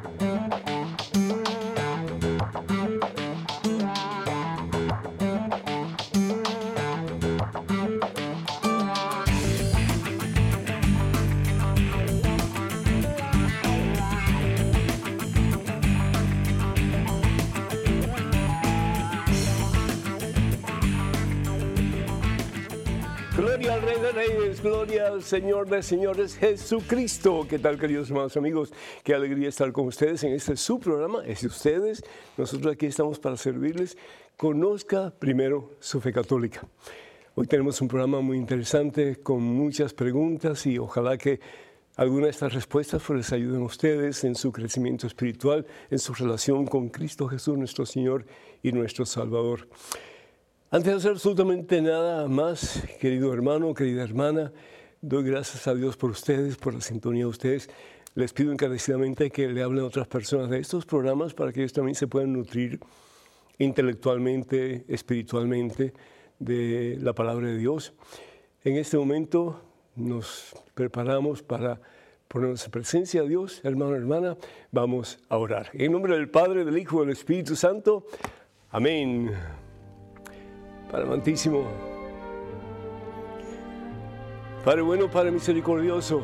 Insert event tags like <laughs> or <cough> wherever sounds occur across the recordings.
Thank you. Gloria al Señor de Señores Jesucristo. ¿Qué tal, queridos hermanos amigos? Qué alegría estar con ustedes en este su programa. Es de ustedes. Nosotros aquí estamos para servirles. Conozca primero su fe católica. Hoy tenemos un programa muy interesante con muchas preguntas y ojalá que alguna de estas respuestas pues, les ayuden a ustedes en su crecimiento espiritual, en su relación con Cristo Jesús, nuestro Señor y nuestro Salvador. Antes de hacer absolutamente nada más, querido hermano, querida hermana, doy gracias a Dios por ustedes, por la sintonía de ustedes. Les pido encarecidamente que le hablen a otras personas de estos programas para que ellos también se puedan nutrir intelectualmente, espiritualmente de la palabra de Dios. En este momento nos preparamos para ponernos en presencia de Dios, hermano, hermana, vamos a orar. En nombre del Padre, del Hijo y del Espíritu Santo. Amén. Padre Padre bueno, Padre misericordioso.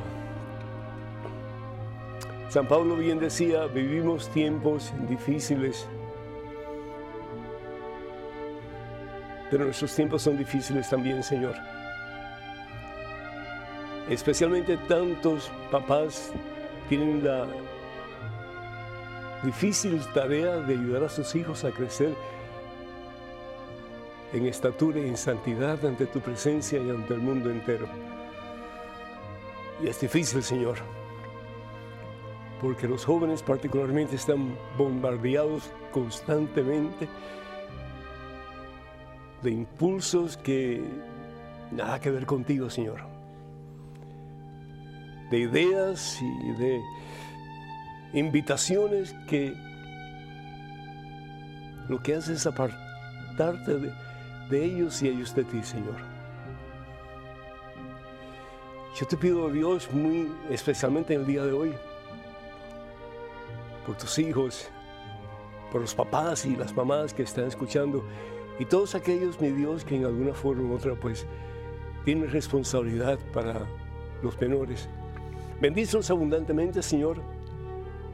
San Pablo bien decía, vivimos tiempos difíciles, pero nuestros tiempos son difíciles también, Señor. Especialmente tantos papás tienen la difícil tarea de ayudar a sus hijos a crecer en estatura y en santidad ante tu presencia y ante el mundo entero. Y es difícil, Señor, porque los jóvenes particularmente están bombardeados constantemente de impulsos que nada que ver contigo, Señor. De ideas y de invitaciones que lo que hace es apartarte de, de ellos y ellos de ti, Señor. Yo te pido, Dios, muy especialmente en el día de hoy, por tus hijos, por los papás y las mamás que están escuchando, y todos aquellos, mi Dios, que en alguna forma u otra, pues, tienen responsabilidad para los menores. Bendícelos abundantemente, Señor.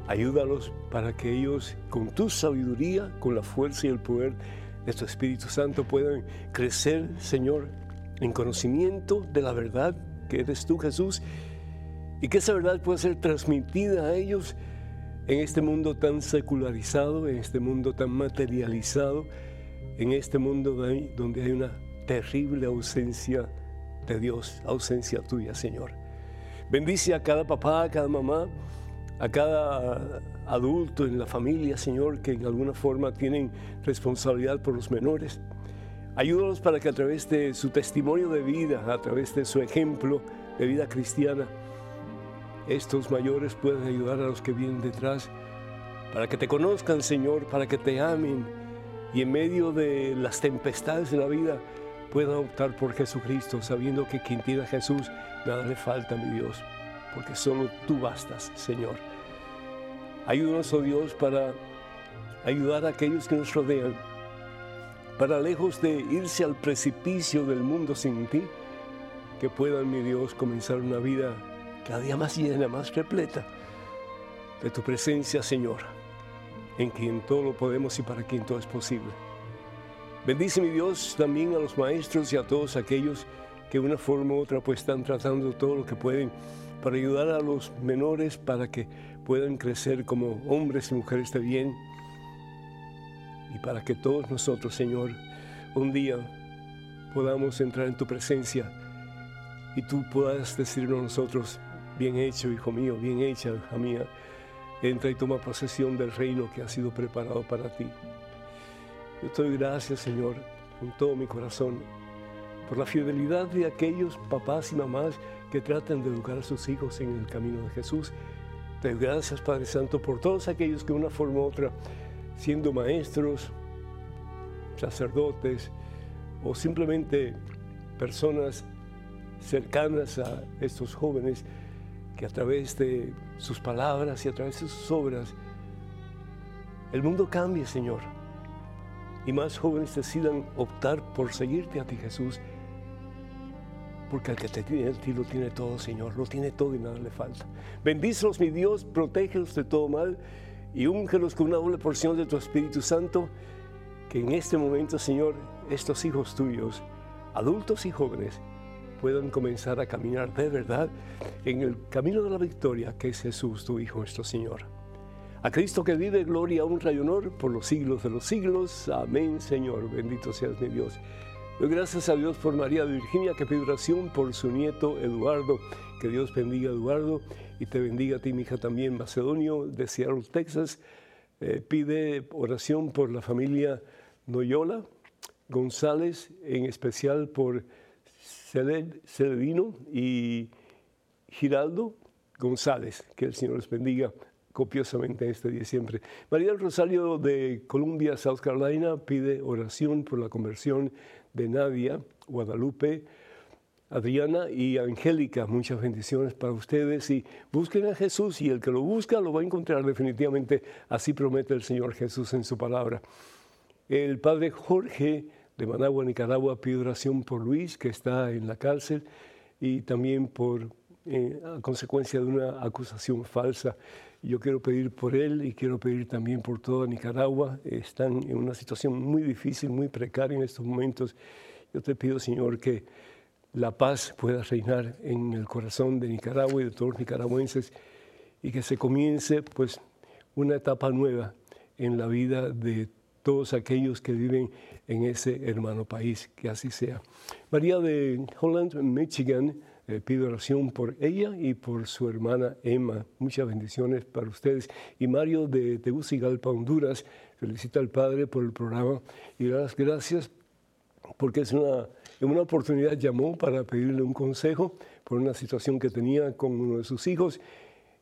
Ayúdalos para que ellos, con tu sabiduría, con la fuerza y el poder de tu Espíritu Santo puedan crecer, Señor, en conocimiento de la verdad que eres tú, Jesús, y que esa verdad pueda ser transmitida a ellos en este mundo tan secularizado, en este mundo tan materializado, en este mundo donde hay una terrible ausencia de Dios, ausencia tuya, Señor. Bendice a cada papá, a cada mamá, a cada adulto en la familia, Señor, que en alguna forma tienen responsabilidad por los menores. Ayúdalos para que a través de su testimonio de vida, a través de su ejemplo de vida cristiana, estos mayores puedan ayudar a los que vienen detrás, para que te conozcan, Señor, para que te amen y en medio de las tempestades de la vida puedan optar por Jesucristo, sabiendo que quien tiene a Jesús, nada le falta, mi Dios, porque solo tú bastas, Señor. Ayúdanos, oh Dios, para ayudar a aquellos que nos rodean, para lejos de irse al precipicio del mundo sin ti, que puedan, mi Dios, comenzar una vida cada día más llena, más repleta de tu presencia, Señor, en quien todo lo podemos y para quien todo es posible. Bendice, mi Dios, también a los maestros y a todos aquellos que de una forma u otra pues están tratando todo lo que pueden para ayudar a los menores para que puedan crecer como hombres y mujeres de bien y para que todos nosotros, Señor, un día podamos entrar en tu presencia y tú puedas decirnos a nosotros, bien hecho, hijo mío, bien hecha, hija mía, entra y toma posesión del reino que ha sido preparado para ti. Yo te doy gracias, Señor, con todo mi corazón, por la fidelidad de aquellos papás y mamás que tratan de educar a sus hijos en el camino de Jesús te doy gracias, Padre Santo, por todos aquellos que de una forma u otra, siendo maestros, sacerdotes o simplemente personas cercanas a estos jóvenes que a través de sus palabras y a través de sus obras, el mundo cambie, Señor. Y más jóvenes decidan optar por seguirte a ti, Jesús. Porque el que te tiene a ti lo tiene todo, Señor. Lo tiene todo y nada le falta. Bendícelos, mi Dios, protégelos de todo mal y úngelos con una doble porción de tu Espíritu Santo. Que en este momento, Señor, estos hijos tuyos, adultos y jóvenes, puedan comenzar a caminar de verdad en el camino de la victoria que es Jesús, tu Hijo, nuestro Señor. A Cristo que vive, gloria, honra y honor por los siglos de los siglos. Amén, Señor. Bendito seas mi Dios. Gracias a Dios por María Virginia, que pide oración por su nieto Eduardo. Que Dios bendiga a Eduardo y te bendiga a ti, mi hija, también. Macedonio de Seattle, Texas, eh, pide oración por la familia Noyola González, en especial por Celedino y Giraldo González. Que el Señor les bendiga copiosamente este día siempre. María del Rosario de Columbia, South Carolina, pide oración por la conversión de Nadia, Guadalupe, Adriana y Angélica. Muchas bendiciones para ustedes y busquen a Jesús y el que lo busca lo va a encontrar definitivamente. Así promete el Señor Jesús en su palabra. El padre Jorge de Managua, Nicaragua, pide oración por Luis, que está en la cárcel, y también por eh, a consecuencia de una acusación falsa. Yo quiero pedir por él y quiero pedir también por toda Nicaragua. Están en una situación muy difícil, muy precaria en estos momentos. Yo te pido, Señor, que la paz pueda reinar en el corazón de Nicaragua y de todos los nicaragüenses y que se comience pues una etapa nueva en la vida de todos aquellos que viven en ese hermano país, que así sea. María de Holland, Michigan, eh, pido oración por ella y por su hermana Emma. Muchas bendiciones para ustedes. Y Mario de Tegucigalpa, Honduras, felicita al Padre por el programa y las gracias porque es una, en una oportunidad llamó para pedirle un consejo por una situación que tenía con uno de sus hijos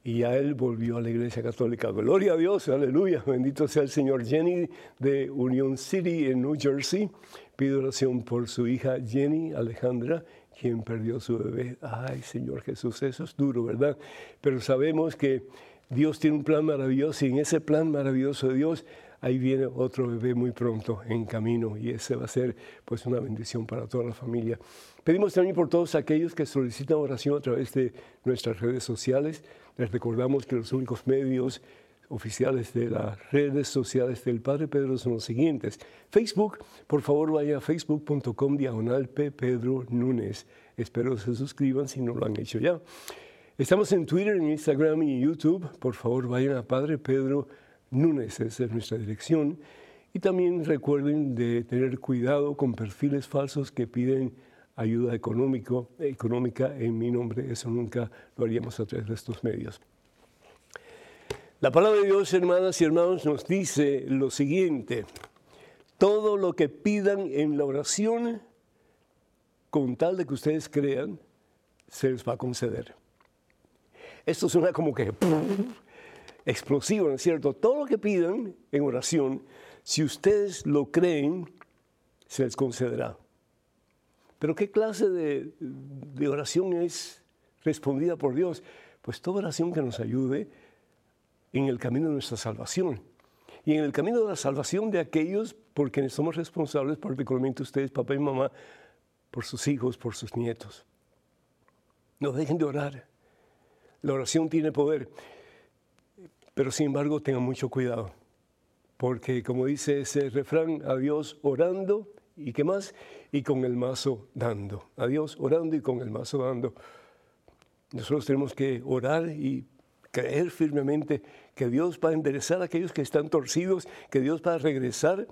y a él volvió a la Iglesia Católica. Gloria a Dios, aleluya, bendito sea el Señor. Jenny de Union City en New Jersey pide oración por su hija Jenny Alejandra quien perdió su bebé. Ay, Señor Jesús, eso es duro, ¿verdad? Pero sabemos que Dios tiene un plan maravilloso y en ese plan maravilloso de Dios, ahí viene otro bebé muy pronto en camino y ese va a ser pues una bendición para toda la familia. Pedimos también por todos aquellos que solicitan oración a través de nuestras redes sociales. Les recordamos que los únicos medios oficiales de las redes sociales del Padre Pedro son los siguientes. Facebook, por favor vaya a facebook.com diagonal. Pedro Núñez. Espero se suscriban si no lo han hecho ya. Estamos en Twitter, en Instagram y YouTube. Por favor vayan a Padre Pedro Núñez, esa es nuestra dirección. Y también recuerden de tener cuidado con perfiles falsos que piden ayuda económico, económica en mi nombre. Eso nunca lo haríamos a través de estos medios. La palabra de Dios, hermanas y hermanos, nos dice lo siguiente. Todo lo que pidan en la oración, con tal de que ustedes crean, se les va a conceder. Esto suena como que explosivo, ¿no es cierto? Todo lo que pidan en oración, si ustedes lo creen, se les concederá. Pero ¿qué clase de, de oración es respondida por Dios? Pues toda oración que nos ayude en el camino de nuestra salvación. Y en el camino de la salvación de aquellos por quienes somos responsables, particularmente ustedes, papá y mamá, por sus hijos, por sus nietos. No dejen de orar. La oración tiene poder. Pero sin embargo, tengan mucho cuidado. Porque como dice ese refrán, a Dios orando y qué más, y con el mazo dando. A Dios orando y con el mazo dando. Nosotros tenemos que orar y creer firmemente que Dios va a enderezar a aquellos que están torcidos, que Dios va a regresar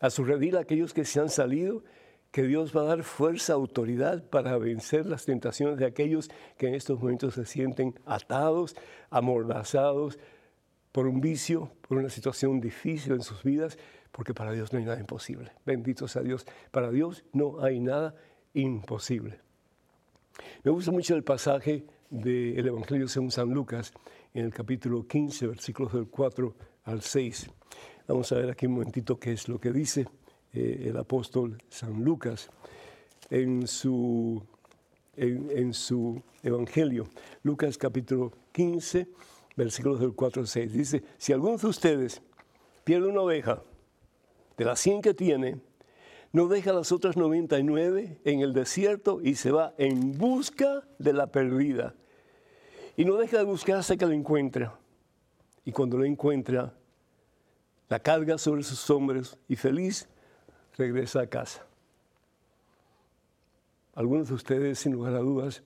a su redil a aquellos que se han salido, que Dios va a dar fuerza, autoridad para vencer las tentaciones de aquellos que en estos momentos se sienten atados, amordazados por un vicio, por una situación difícil en sus vidas, porque para Dios no hay nada imposible. Bendito sea Dios. Para Dios no hay nada imposible. Me gusta mucho el pasaje del Evangelio según San Lucas, en el capítulo 15, versículos del 4 al 6. Vamos a ver aquí un momentito qué es lo que dice eh, el apóstol San Lucas en su, en, su Evangelio. Lucas capítulo 15, versículos del 4 al 6. Dice, si alguno de ustedes pierde una oveja de las 100 que tiene, no deja las otras 99 en el desierto y se va en busca de la perdida. Y no deja de buscar hasta que la encuentra. Y cuando la encuentra, la carga sobre sus hombros y feliz regresa a casa. Algunos de ustedes, sin lugar a dudas,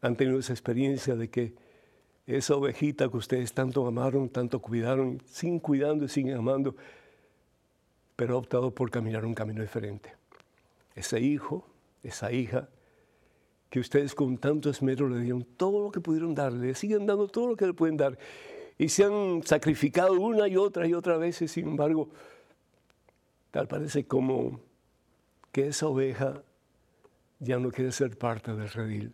han tenido esa experiencia de que esa ovejita que ustedes tanto amaron, tanto cuidaron, sin cuidando y sin amando, pero ha optado por caminar un camino diferente. Ese hijo, esa hija, que ustedes con tanto esmero le dieron todo lo que pudieron darle, le siguen dando todo lo que le pueden dar, y se han sacrificado una y otra y otra vez, sin embargo, tal parece como que esa oveja ya no quiere ser parte del redil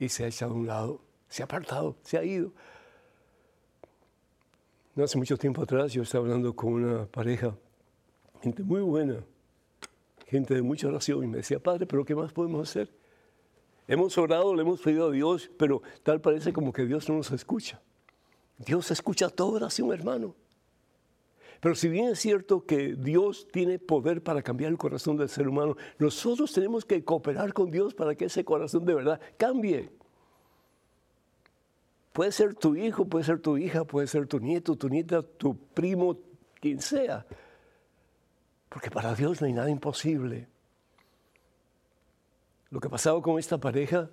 y se ha echado a un lado se ha apartado, se ha ido. No hace mucho tiempo atrás yo estaba hablando con una pareja, gente muy buena, gente de mucha oración, y me decía, Padre, pero ¿qué más podemos hacer? Hemos orado, le hemos pedido a Dios, pero tal parece como que Dios no nos escucha. Dios escucha toda oración, hermano. Pero si bien es cierto que Dios tiene poder para cambiar el corazón del ser humano, nosotros tenemos que cooperar con Dios para que ese corazón de verdad cambie. Puede ser tu hijo, puede ser tu hija, puede ser tu nieto, tu nieta, tu primo, quien sea. Porque para Dios no hay nada imposible. Lo que pasaba con esta pareja,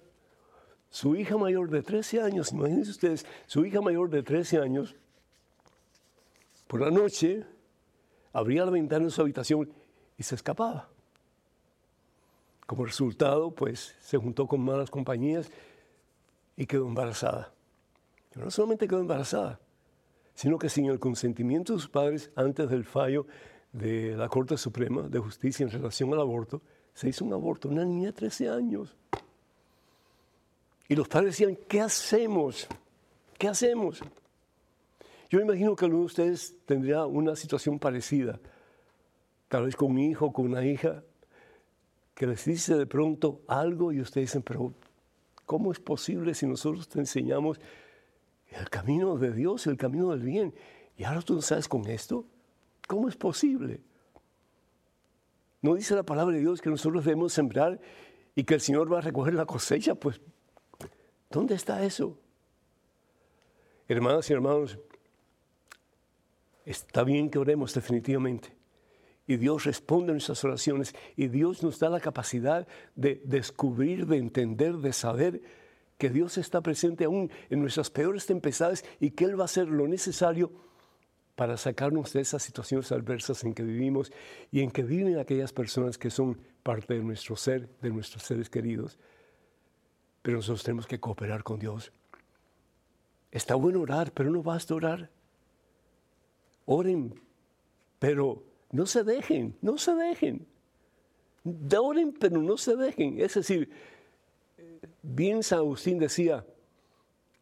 su hija mayor de 13 años, imagínense ustedes, su hija mayor de 13 años, por la noche abría la ventana de su habitación y se escapaba. Como resultado, pues se juntó con malas compañías y quedó embarazada no solamente quedó embarazada, sino que sin el consentimiento de sus padres antes del fallo de la Corte Suprema de Justicia en relación al aborto, se hizo un aborto, una niña de 13 años. Y los padres decían, ¿qué hacemos? ¿Qué hacemos? Yo imagino que alguno de ustedes tendría una situación parecida, tal vez con un hijo, con una hija, que les dice de pronto algo y ustedes dicen, pero ¿cómo es posible si nosotros te enseñamos el camino de Dios, el camino del bien. Y ahora tú no sabes con esto. ¿Cómo es posible? ¿No dice la palabra de Dios que nosotros debemos sembrar y que el Señor va a recoger la cosecha? Pues, ¿dónde está eso? Hermanas y hermanos, está bien que oremos definitivamente. Y Dios responde a nuestras oraciones y Dios nos da la capacidad de descubrir, de entender, de saber que Dios está presente aún en nuestras peores tempestades y que Él va a hacer lo necesario para sacarnos de esas situaciones adversas en que vivimos y en que viven aquellas personas que son parte de nuestro ser, de nuestros seres queridos. Pero nosotros tenemos que cooperar con Dios. Está bueno orar, pero no basta orar. Oren, pero no se dejen, no se dejen. Oren, pero no se dejen. Es decir, Bien San Agustín decía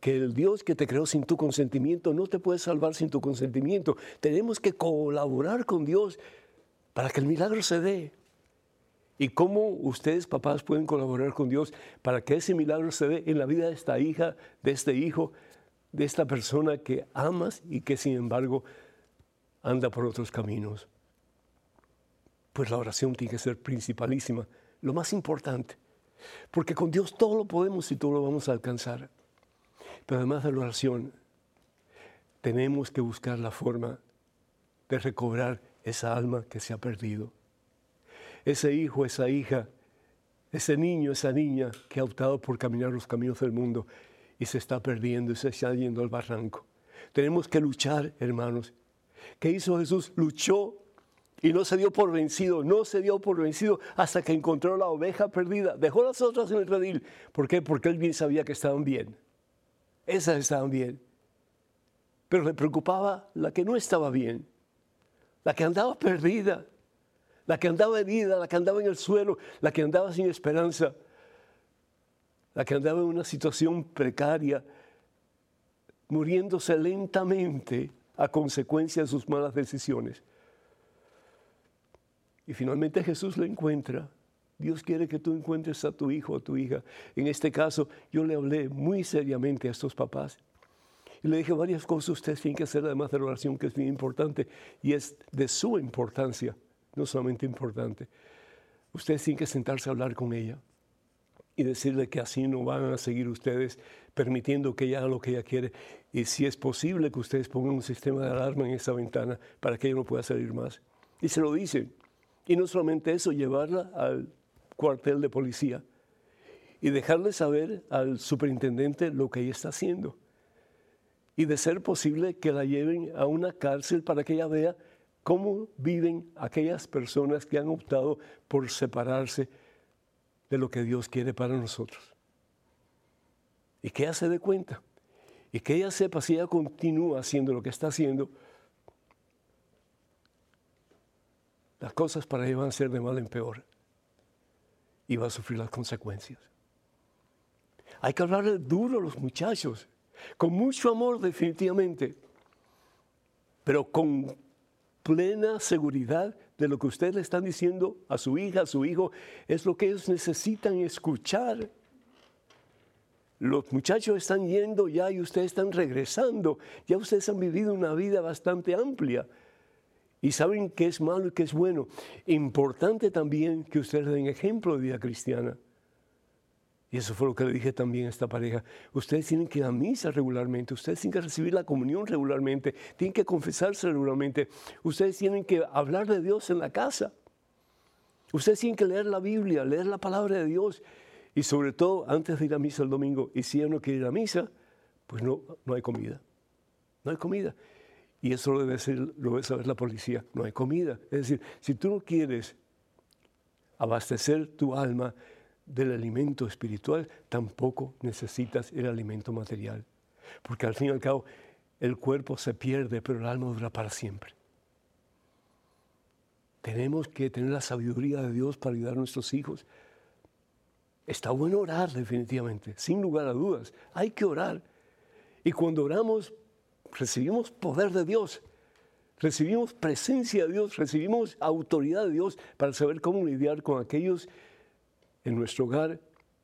que el Dios que te creó sin tu consentimiento no te puede salvar sin tu consentimiento. Tenemos que colaborar con Dios para que el milagro se dé. ¿Y cómo ustedes, papás, pueden colaborar con Dios para que ese milagro se dé en la vida de esta hija, de este hijo, de esta persona que amas y que sin embargo anda por otros caminos? Pues la oración tiene que ser principalísima, lo más importante. Porque con Dios todo lo podemos y todo lo vamos a alcanzar. Pero además de la oración, tenemos que buscar la forma de recobrar esa alma que se ha perdido. Ese hijo, esa hija, ese niño, esa niña que ha optado por caminar los caminos del mundo y se está perdiendo y se está yendo al barranco. Tenemos que luchar, hermanos. ¿Qué hizo Jesús? Luchó y no se dio por vencido, no se dio por vencido hasta que encontró la oveja perdida. Dejó las otras en el redil. ¿Por qué? Porque él bien sabía que estaban bien. Esas estaban bien. Pero le preocupaba la que no estaba bien, la que andaba perdida, la que andaba herida, la que andaba en el suelo, la que andaba sin esperanza, la que andaba en una situación precaria, muriéndose lentamente a consecuencia de sus malas decisiones. Y finalmente Jesús lo encuentra. Dios quiere que tú encuentres a tu hijo o a tu hija. En este caso, yo le hablé muy seriamente a estos papás. Y le dije varias cosas ustedes tienen que hacer además de la oración, que es bien importante, y es de su importancia, no solamente importante. Ustedes tienen que sentarse a hablar con ella y decirle que así no van a seguir ustedes permitiendo que ella haga lo que ella quiere. Y si es posible que ustedes pongan un sistema de alarma en esa ventana para que ella no pueda salir más. Y se lo dicen. Y no solamente eso, llevarla al cuartel de policía y dejarle saber al superintendente lo que ella está haciendo. Y de ser posible que la lleven a una cárcel para que ella vea cómo viven aquellas personas que han optado por separarse de lo que Dios quiere para nosotros. Y que ella se dé cuenta. Y que ella sepa si ella continúa haciendo lo que está haciendo, las cosas para ella van a ser de mal en peor. Y va a sufrir las consecuencias. Hay que hablarle duro a los muchachos, con mucho amor definitivamente, pero con plena seguridad de lo que ustedes le están diciendo a su hija, a su hijo, es lo que ellos necesitan escuchar. Los muchachos están yendo ya y ustedes están regresando. Ya ustedes han vivido una vida bastante amplia y saben qué es malo y qué es bueno. Importante también que ustedes den ejemplo de vida cristiana. Y eso fue lo que le dije también a esta pareja. Ustedes tienen que ir a misa regularmente, ustedes tienen que recibir la comunión regularmente, tienen que confesarse regularmente, ustedes tienen que hablar de Dios en la casa. Ustedes tienen que leer la Biblia, leer la palabra de Dios. Y sobre todo, antes de ir a misa el domingo, y si ella no quiere ir a misa, pues no, no hay comida. No hay comida. Y eso lo debe, ser, lo debe saber la policía. No hay comida. Es decir, si tú no quieres abastecer tu alma, del alimento espiritual, tampoco necesitas el alimento material. Porque al fin y al cabo, el cuerpo se pierde, pero el alma dura para siempre. Tenemos que tener la sabiduría de Dios para ayudar a nuestros hijos. Está bueno orar definitivamente, sin lugar a dudas. Hay que orar. Y cuando oramos, recibimos poder de Dios, recibimos presencia de Dios, recibimos autoridad de Dios para saber cómo lidiar con aquellos en nuestro hogar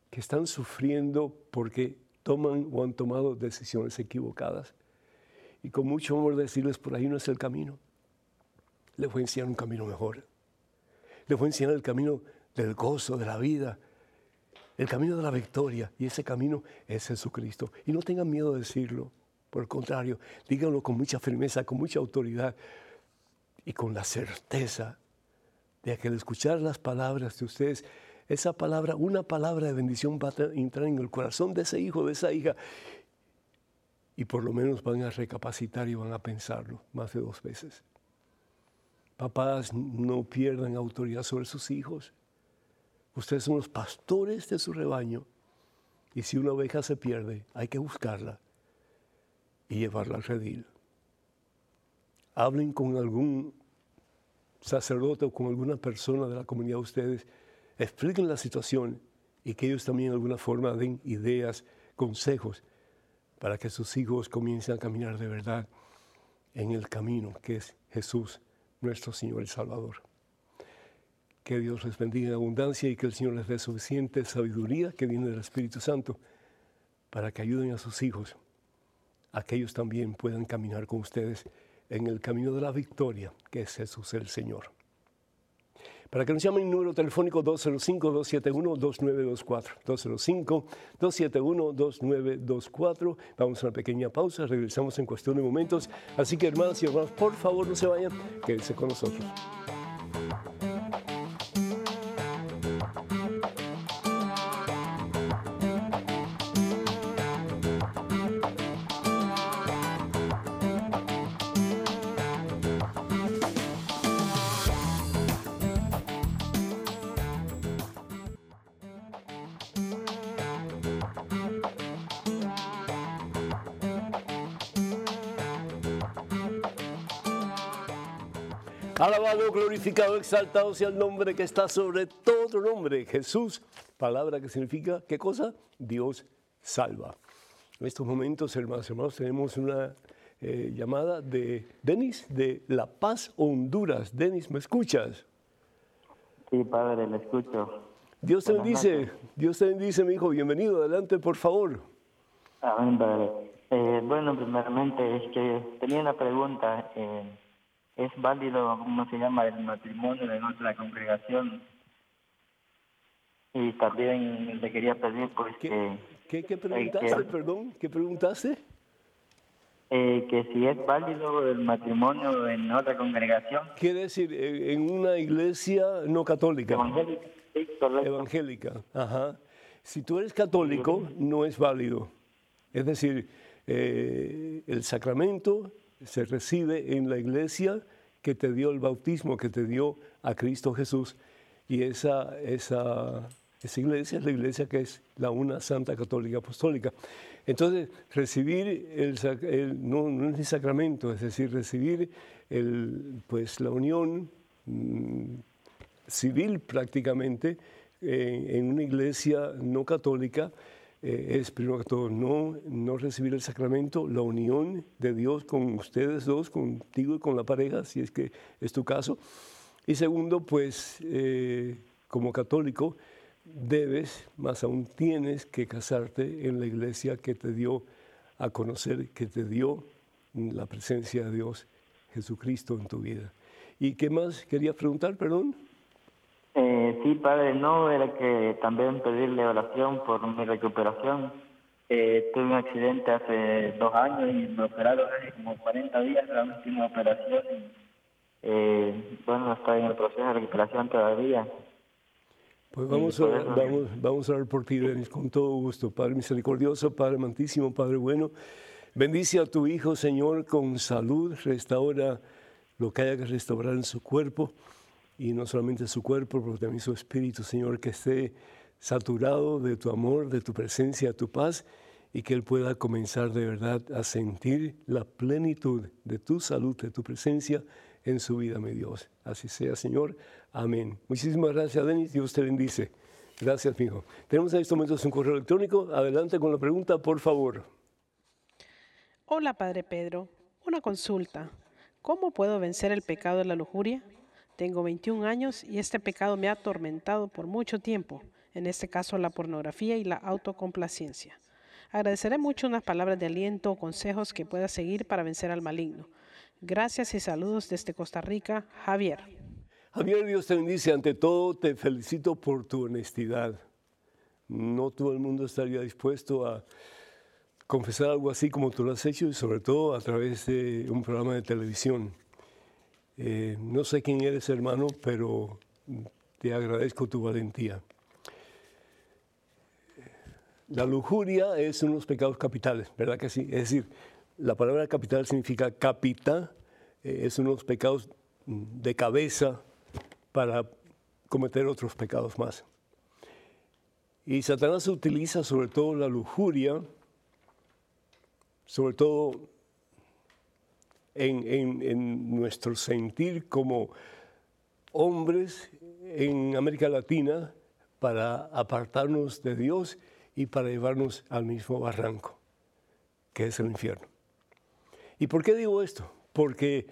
que están sufriendo porque toman o han tomado decisiones equivocadas. Y con mucho amor decirles, por ahí no es el camino. Les voy a enseñar un camino mejor. Les voy a enseñar el camino del gozo, de la vida, el camino de la victoria. Y ese camino es Jesucristo. Y no tengan miedo de decirlo. Por el contrario, díganlo con mucha firmeza, con mucha autoridad y con la certeza de que al escuchar las palabras de ustedes, esa palabra, una palabra de bendición va a entrar en el corazón de ese hijo, de esa hija. Y por lo menos van a recapacitar y van a pensarlo más de dos veces. Papás, no pierdan autoridad sobre sus hijos. Ustedes son los pastores de su rebaño. Y si una oveja se pierde, hay que buscarla y llevarla al redil. Hablen con algún sacerdote o con alguna persona de la comunidad de ustedes expliquen la situación y que ellos también de alguna forma den ideas, consejos para que sus hijos comiencen a caminar de verdad en el camino que es Jesús, nuestro Señor y Salvador. Que Dios les bendiga en abundancia y que el Señor les dé suficiente sabiduría que viene del Espíritu Santo para que ayuden a sus hijos, a que ellos también puedan caminar con ustedes en el camino de la victoria, que es Jesús el Señor. Para que nos llamen, número telefónico 205-271-2924. 205-271-2924. Vamos a una pequeña pausa, regresamos en cuestión de momentos. Así que hermanos y hermanos, por favor no se vayan, quédense con nosotros. Alabado, glorificado, exaltado sea el nombre que está sobre todo nombre, Jesús, palabra que significa, ¿qué cosa? Dios salva. En estos momentos, hermanos y hermanos, tenemos una eh, llamada de Denis de La Paz, Honduras. Denis, ¿me escuchas? Sí, padre, le escucho. Dios te bendice, Dios te bendice, mi hijo. Bienvenido, adelante, por favor. Amén, padre. Eh, bueno, primeramente es que tenía una pregunta. Eh, ¿Es válido, cómo se llama, el matrimonio de nuestra congregación? Y también le quería pedir, pues, ¿Qué, que... ¿qué, preguntaste, perdón? ¿Qué preguntaste? Eh, que si es válido el matrimonio en otra congregación. Quiere decir, en una iglesia no católica. Evangélica. Sí, Evangélica, ajá. Si tú eres católico, no es válido. Es decir, eh, el sacramento se recibe en la iglesia que te dio el bautismo, que te dio a Cristo Jesús. Y esa, esa, esa iglesia es la iglesia que es la una Santa Católica Apostólica. Entonces, recibir el, no, es el sacramento, es decir, recibir el, pues, la unión mm, civil prácticamente en una iglesia no católica eh, es primero que todo no, no recibir el sacramento, la unión de Dios con ustedes dos, contigo y con la pareja, si es que es tu caso. Y segundo, pues eh, como católico debes, más aún tienes que casarte en la iglesia que te dio a conocer, que te dio la presencia de Dios, Jesucristo en tu vida. ¿Y qué más quería preguntar, perdón? Eh, sí, padre, no, era que también pedirle oración por mi recuperación. Eh, tuve un accidente hace dos años y me operaron hace como 40 días la última operación. Eh, bueno, estoy en el proceso de recuperación todavía. Pues vamos a, orar, vamos, vamos a orar por ti, Denis, con todo gusto. Padre misericordioso, Padre amantísimo, Padre bueno. Bendice a tu Hijo, Señor, con salud. Restaura lo que haya que restaurar en su cuerpo y no solamente su cuerpo, pero también su espíritu, Señor, que esté saturado de tu amor, de tu presencia, de tu paz, y que Él pueda comenzar de verdad a sentir la plenitud de tu salud, de tu presencia en su vida, mi Dios. Así sea, Señor. Amén. Muchísimas gracias, Denis. Dios te bendice. Gracias, hijo. Tenemos en estos momentos un correo electrónico. Adelante con la pregunta, por favor. Hola, Padre Pedro. Una consulta. ¿Cómo puedo vencer el pecado de la lujuria? Tengo 21 años y este pecado me ha atormentado por mucho tiempo, en este caso la pornografía y la autocomplacencia. Agradeceré mucho unas palabras de aliento o consejos que pueda seguir para vencer al maligno. Gracias y saludos desde Costa Rica, Javier. Javier, Dios te bendice. Ante todo, te felicito por tu honestidad. No todo el mundo estaría dispuesto a confesar algo así como tú lo has hecho y sobre todo a través de un programa de televisión. Eh, no sé quién eres, hermano, pero te agradezco tu valentía. La lujuria es uno de los pecados capitales, ¿verdad que sí? Es decir, la palabra capital significa capita, eh, es uno de los pecados de cabeza para cometer otros pecados más. Y Satanás utiliza sobre todo la lujuria, sobre todo en, nuestro sentir como hombres en América Latina para apartarnos de Dios y para llevarnos al mismo barranco, que es el infierno. ¿Y por qué digo esto? Porque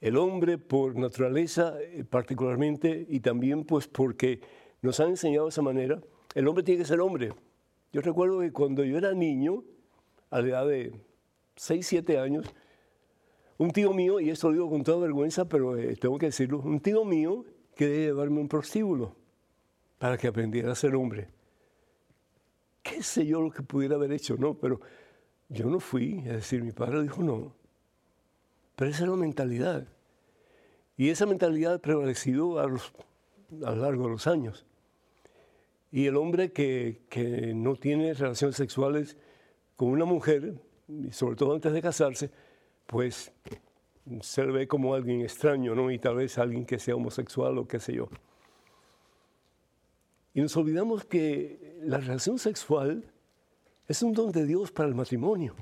el hombre por naturaleza eh, particularmente y también pues porque nos han enseñado de esa manera, el hombre tiene que ser hombre. Yo recuerdo que cuando yo era niño, a la edad de 6, 7 años, un tío mío, y esto lo digo con toda vergüenza, pero eh, tengo que decirlo, un tío mío quería llevarme un prostíbulo para que aprendiera a ser hombre. ¿Qué sé yo lo que pudiera haber hecho? No, pero yo no fui, es decir, mi padre dijo no. Pero esa es la mentalidad. Y esa mentalidad ha prevalecido a, a lo largo de los años. Y el hombre que, que no tiene relaciones sexuales con una mujer, y sobre todo antes de casarse, pues se le ve como alguien extraño, ¿no? Y tal vez alguien que sea homosexual o qué sé yo. Y nos olvidamos que la relación sexual es un don de Dios para el matrimonio.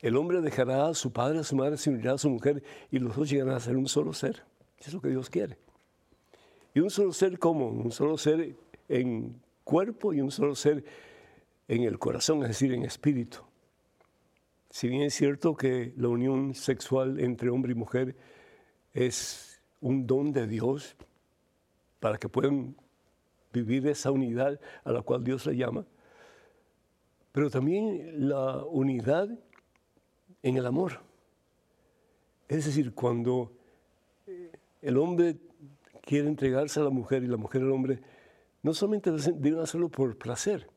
El hombre dejará a su padre, a su madre, se unirá a su mujer y los dos llegarán a ser un solo ser. Eso es lo que Dios quiere. Y un solo ser como un solo ser en cuerpo y un solo ser en el corazón, es decir, en espíritu. Si bien es cierto que la unión sexual entre hombre y mujer es un don de Dios para que puedan vivir esa unidad a la cual Dios le llama, pero también la unidad en el amor. Es decir, cuando el hombre quiere entregarse a la mujer y la mujer al hombre, no solamente deben hacerlo por placer,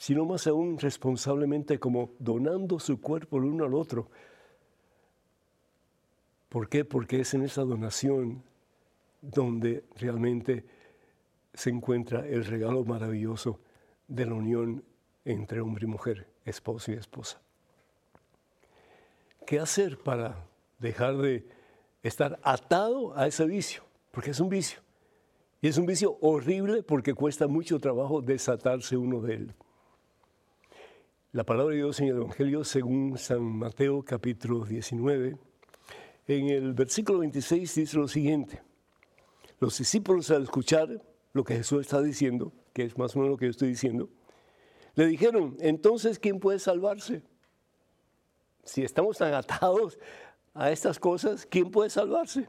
sino más aún responsablemente como donando su cuerpo el uno al otro. ¿Por qué? Porque es en esa donación donde realmente se encuentra el regalo maravilloso de la unión entre hombre y mujer, esposo y esposa. ¿Qué hacer para dejar de estar atado a ese vicio? Porque es un vicio. Y es un vicio horrible porque cuesta mucho trabajo desatarse uno de él. La palabra de Dios en el Evangelio según San Mateo capítulo 19, en el versículo 26 dice lo siguiente. Los discípulos al escuchar lo que Jesús está diciendo, que es más o menos lo que yo estoy diciendo, le dijeron, entonces, ¿quién puede salvarse? Si estamos tan atados a estas cosas, ¿quién puede salvarse?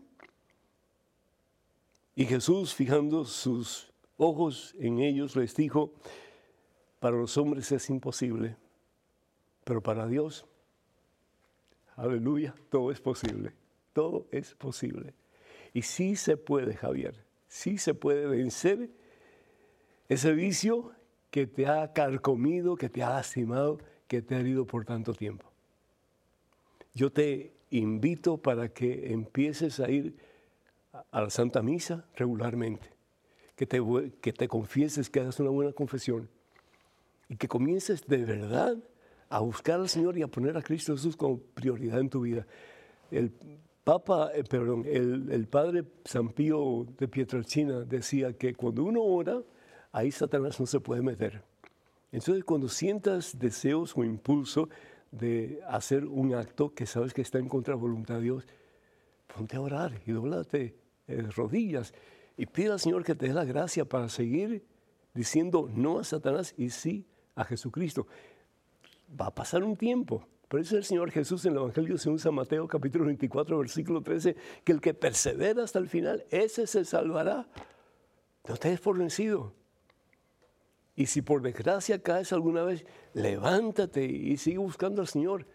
Y Jesús, fijando sus ojos en ellos, les dijo, para los hombres es imposible, pero para Dios, aleluya, todo es posible, todo es posible. Y sí se puede, Javier, sí se puede vencer ese vicio que te ha carcomido, que te ha lastimado, que te ha herido por tanto tiempo. Yo te invito para que empieces a ir a la Santa Misa regularmente, que te, que te confieses, que hagas una buena confesión y que comiences de verdad a buscar al Señor y a poner a Cristo Jesús como prioridad en tu vida. El Papa, eh, perdón, el, el, padre San Pío de Pietrelcina decía que cuando uno ora, ahí Satanás no se puede meter. Entonces, cuando sientas deseos o impulso de hacer un acto que sabes que está en contra de voluntad de Dios, ponte a orar y doblate eh, rodillas y pide al Señor que te dé la gracia para seguir diciendo no a Satanás y sí a Jesucristo. Va a pasar un tiempo. Por eso el Señor Jesús en el Evangelio según San Mateo capítulo 24 versículo 13, que el que persevera hasta el final, ese se salvará. No te des por vencido. Y si por desgracia caes alguna vez, levántate y sigue buscando al Señor.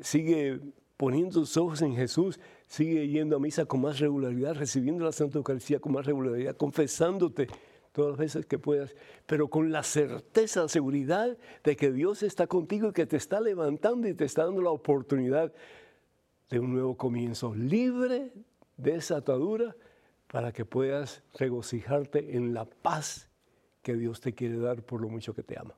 Sigue poniendo tus ojos en Jesús, sigue yendo a misa con más regularidad, recibiendo la Santa Eucaristía con más regularidad, confesándote todas las veces que puedas, pero con la certeza, la seguridad de que Dios está contigo y que te está levantando y te está dando la oportunidad de un nuevo comienzo, libre de esa atadura, para que puedas regocijarte en la paz que Dios te quiere dar por lo mucho que te ama.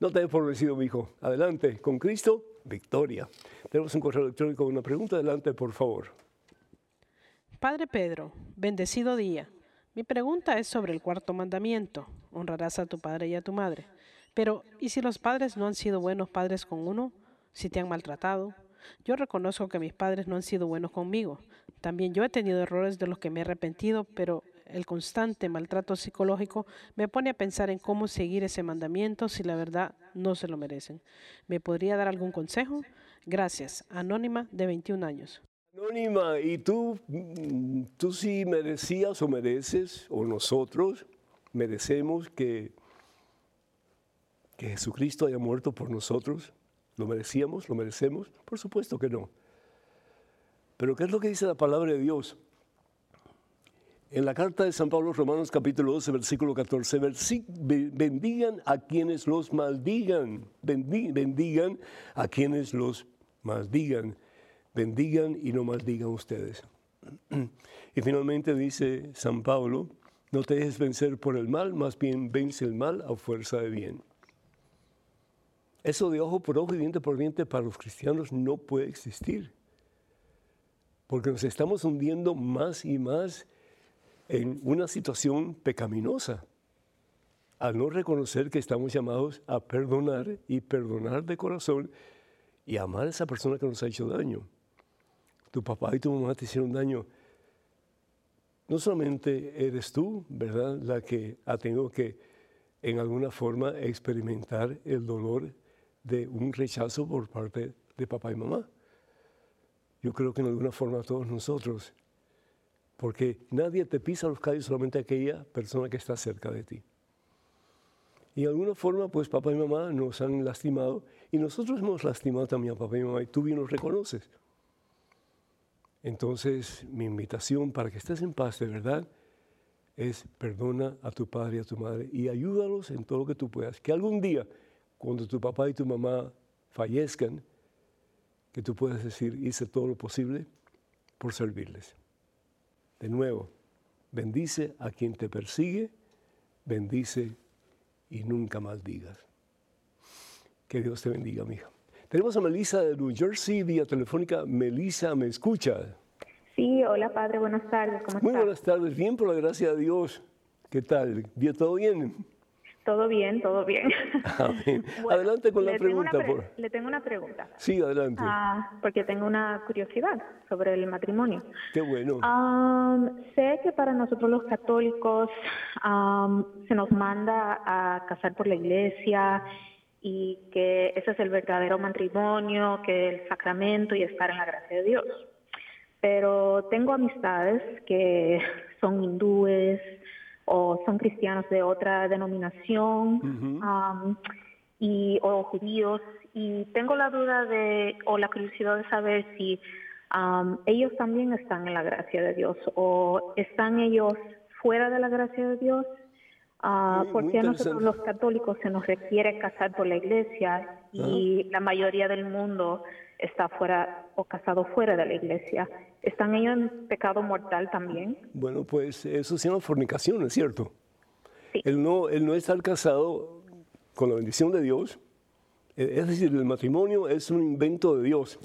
No te he favorecido, mi hijo. Adelante, con Cristo, victoria. Tenemos un correo electrónico con una pregunta. Adelante, por favor. Padre Pedro, bendecido día. Mi pregunta es sobre el cuarto mandamiento. Honrarás a tu padre y a tu madre. Pero, ¿y si los padres no han sido buenos padres con uno? ¿Si te han maltratado? Yo reconozco que mis padres no han sido buenos conmigo. También yo he tenido errores de los que me he arrepentido, pero el constante maltrato psicológico me pone a pensar en cómo seguir ese mandamiento si la verdad no se lo merecen. ¿Me podría dar algún consejo? Gracias. Anónima de 21 años. Anónima, ¿y tú, mm, tú sí merecías o mereces, o nosotros merecemos que, que Jesucristo haya muerto por nosotros? ¿Lo merecíamos? ¿Lo merecemos? Por supuesto que no. Pero ¿qué es lo que dice la palabra de Dios? En la carta de San Pablo Romanos capítulo 12, versículo 14, bendigan a quienes los maldigan, bendigan a quienes los maldigan, bendigan y no maldigan ustedes. Y finalmente dice San Pablo, no te dejes vencer por el mal, más bien vence el mal a fuerza de bien. Eso de ojo por ojo y diente por diente para los cristianos no puede existir, porque nos estamos hundiendo más y más en una situación pecaminosa al no reconocer que estamos llamados a perdonar y perdonar de corazón y amar a esa persona que nos ha hecho daño. Tu papá y tu mamá te hicieron daño. No solamente eres tú, ¿verdad?, la que ha tenido que en alguna forma experimentar el dolor de un rechazo por parte de papá y mamá. Yo creo que en alguna forma todos nosotros porque nadie te pisa los callos, solamente aquella persona que está cerca de ti. Y de alguna forma, pues papá y mamá nos han lastimado y nosotros hemos lastimado también a papá y mamá y tú bien lo reconoces. Entonces, mi invitación para que estés en paz de verdad es perdona a tu padre y a tu madre y ayúdalos en todo lo que tú puedas. Que algún día, cuando tu papá y tu mamá fallezcan, que tú puedas decir, hice todo lo posible por servirles. De nuevo, bendice a quien te persigue, bendice y nunca maldigas. Que Dios te bendiga, mija. Tenemos a Melissa de New Jersey vía telefónica. Melissa, ¿me escucha? Sí, hola padre, buenas tardes. ¿Cómo Muy buenas tardes, bien por la gracia de Dios. ¿Qué tal? ¿Bien, ¿Todo bien? Todo bien, todo bien. <laughs> <laughs> adelante con la pregunta. Le tengo una pregunta. Sí, adelante. Ah, porque tengo una curiosidad sobre el matrimonio. Qué bueno. sé que para nosotros los católicos se nos manda a casar por la iglesia y que ese es el verdadero matrimonio, que el sacramento y estar en la gracia de Dios. Pero tengo amistades que son hindúes, o son cristianos de otra denominación y, o judíos. Y tengo la duda de, o la curiosidad de saber si ellos también están en la gracia de Dios o están ellos fuera de la gracia de Dios. Uh, porque a nosotros los católicos se nos requiere casar por la iglesia y la mayoría del mundo está fuera o casado fuera de la iglesia. ¿Están ellos en pecado mortal también? Bueno, pues eso se llama fornicación, ¿es cierto? Sí. El no, el no estar casado con la bendición de Dios, e, es decir, el matrimonio es un invento de Dios,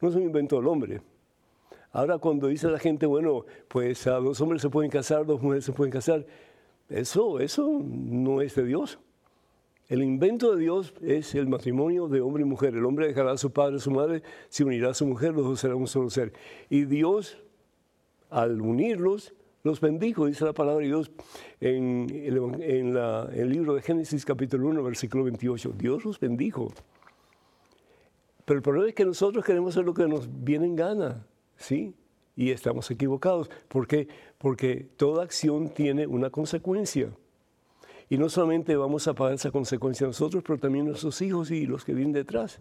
no es un invento del hombre. Ahora cuando dice la gente, bueno, pues a dos hombres se pueden casar, dos mujeres se pueden casar, eso, eso no es de Dios. El invento de Dios es el matrimonio de hombre y mujer. El hombre dejará a su padre y a su madre, se unirá a su mujer, los dos serán un solo ser. Y Dios, al unirlos, los bendijo, dice la palabra de Dios en, el libro de Génesis capítulo 1, versículo 28. Dios los bendijo. Pero el problema es que nosotros queremos hacer lo que nos viene en gana, ¿sí? Y estamos equivocados. ¿Por qué? Porque toda acción tiene una consecuencia. Y no solamente vamos a pagar esa consecuencia nosotros, pero también nuestros hijos y los que vienen detrás.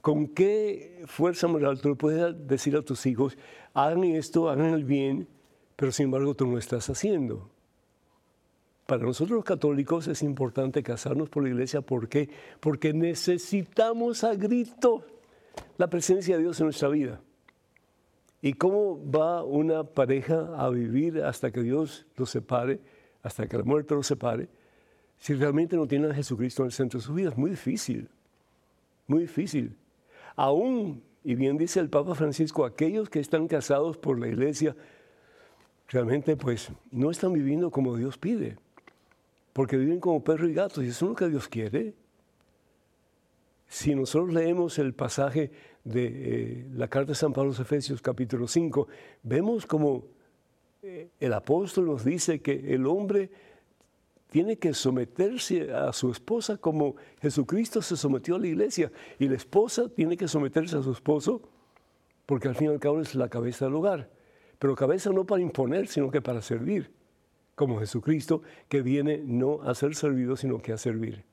¿Con qué fuerza moral tú puedes decir a tus hijos, hagan esto, hagan el bien, pero sin embargo tú no estás haciendo? Para nosotros los católicos es importante casarnos por la iglesia. ¿Por qué? Porque necesitamos a grito la presencia de Dios en nuestra vida. ¿Y cómo va una pareja a vivir hasta que Dios los separe? hasta que la muerte los separe, si realmente no tienen a Jesucristo en el centro de su vida. Es muy difícil, muy difícil. Aún, y bien dice el Papa Francisco, aquellos que están casados por la iglesia, realmente pues no están viviendo como Dios pide, porque viven como perro y gato, y eso es lo que Dios quiere. Si nosotros leemos el pasaje de eh, la carta de San Pablo a los Efesios capítulo 5, vemos como el apóstol nos dice que el hombre tiene que someterse a su esposa como Jesucristo se sometió a la iglesia y la esposa tiene que someterse a su esposo porque al fin y al cabo es la cabeza del hogar. Pero cabeza no para imponer, sino que para servir, como Jesucristo que viene no a ser servido, sino que a servir.